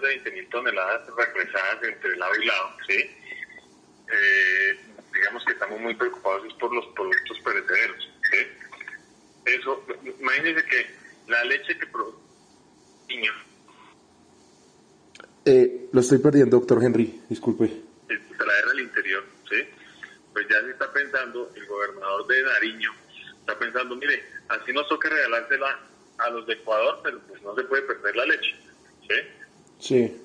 más de 20 mil toneladas regresadas entre lado y lado, ¿sí? Eh, digamos que estamos muy preocupados por los productos perecederos, ¿sí? Eso, imagínense que la leche que produce niño. Eh, lo estoy perdiendo, doctor Henry, disculpe. Traer al interior, ¿sí? Pues ya se está pensando, el gobernador de Nariño está pensando, mire, así nos toca regalársela a los de Ecuador, pero pues no se puede perder la leche, ¿sí? Sí.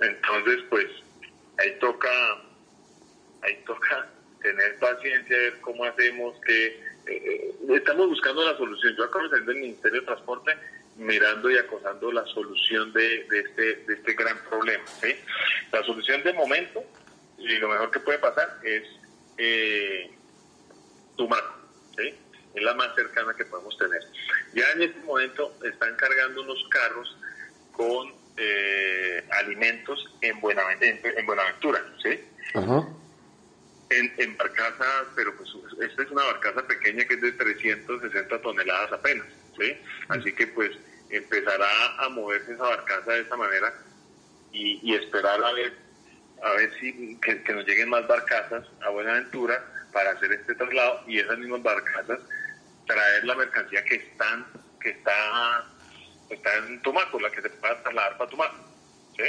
Entonces, pues ahí toca, ahí toca tener paciencia, ver cómo hacemos, que eh, eh, estamos buscando la solución. Yo acabo de salir del Ministerio de Transporte mirando y acosando la solución de, este, de este gran problema. La solución de momento, y lo mejor que puede pasar, es eh, Tumaco. ¿sí? Es la más cercana que podemos tener. Ya en este momento están cargando unos carros con eh, alimentos en Buenaventura, en Buenaventura ¿sí? En, en barcaza, pero pues esta es una barcaza pequeña que es de 360 toneladas apenas, ¿sí? Así que pues empezará a moverse esa barcaza de esa manera y, esperar a ver a ver si que, nos lleguen más barcazas a Buenaventura para hacer este traslado y esas mismas barcazas traer la mercancía que están que está está en Tumaco, la que se puede trasladar para Tumaco. ¿sí?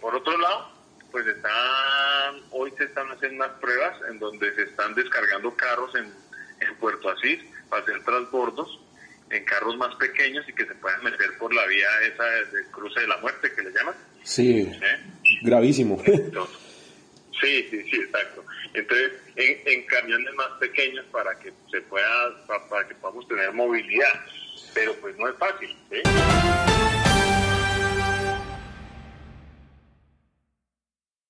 Por otro lado, pues están, hoy se están haciendo unas pruebas en donde se están descargando carros en, en Puerto Asís para hacer transbordos en carros más pequeños y que se puedan meter por la vía esa del cruce de la muerte que le llaman. Sí, gravísimo. sí, sí, sí, exacto. Entonces, en, en, camiones más pequeños para que se pueda, para, para que podamos tener movilidad, pero pues no es fácil. ¿sí?